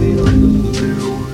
I feel blue.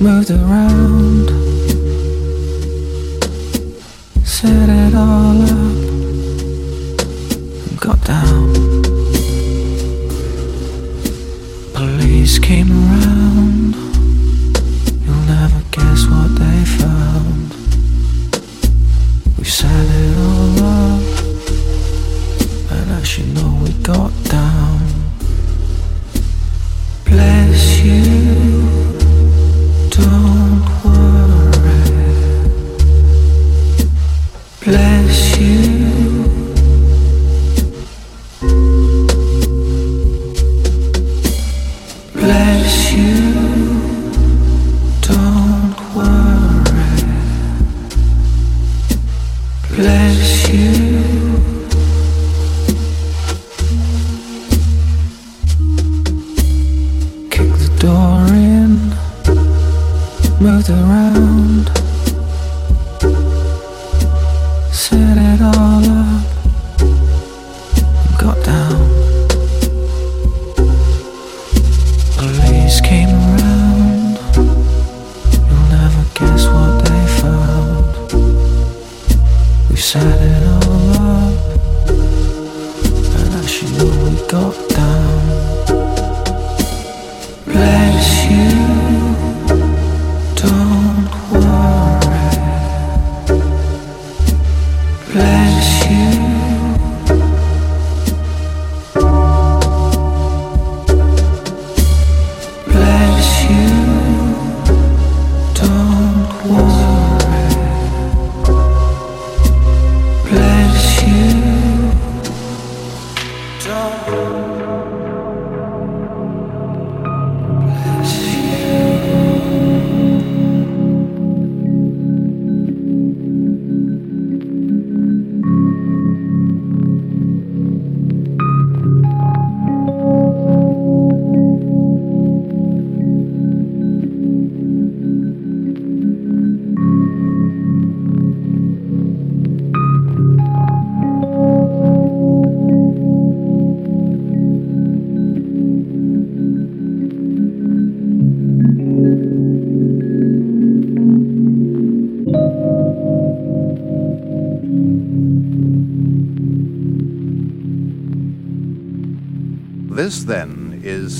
Moved around,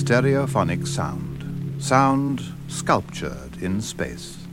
stereophonic sound. Sound sculptured in space.